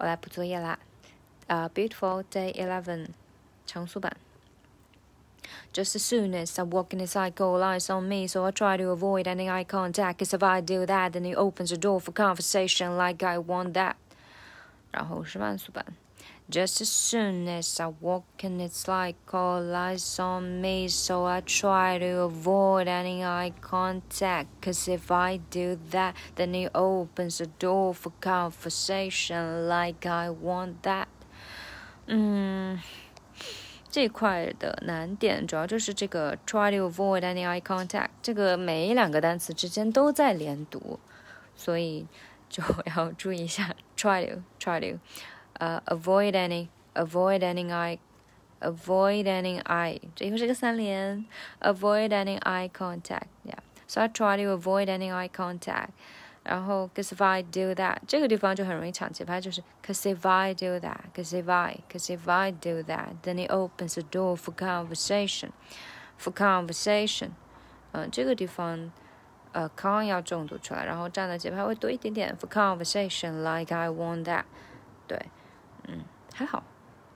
我来补作业啦。呃，Beautiful Day Eleven，长速版。Just as soon as I walk in his eye, all eyes on me, so I try to avoid any eye contact. Cause if I do that, then he opens the door for conversation like I want that. 然后是慢速版。 just as soon as I walk in, it's like all eyes on me, so I try to avoid any eye contact. Cause if I do that, then it opens the door for conversation like I want that. 嗯，这块的难点主要就是这个 try to avoid any eye contact，这个每两个单词之间都在连读，所以就要注意一下 try to try to。 uh, avoid any avoid any eye avoid any eye 这又是个三连 avoid any eye contact yeah so I try to avoid any eye contact 然后 cause if I do that 这个地方就很容易抢节拍，就是 cause if I do that cause if I cause if I do that then it opens the door for conversation for conversation 嗯，这个地方呃 con 要重读出来，然后这样的节拍会多一点点 for conversation like I want that 对。 嗯。还好。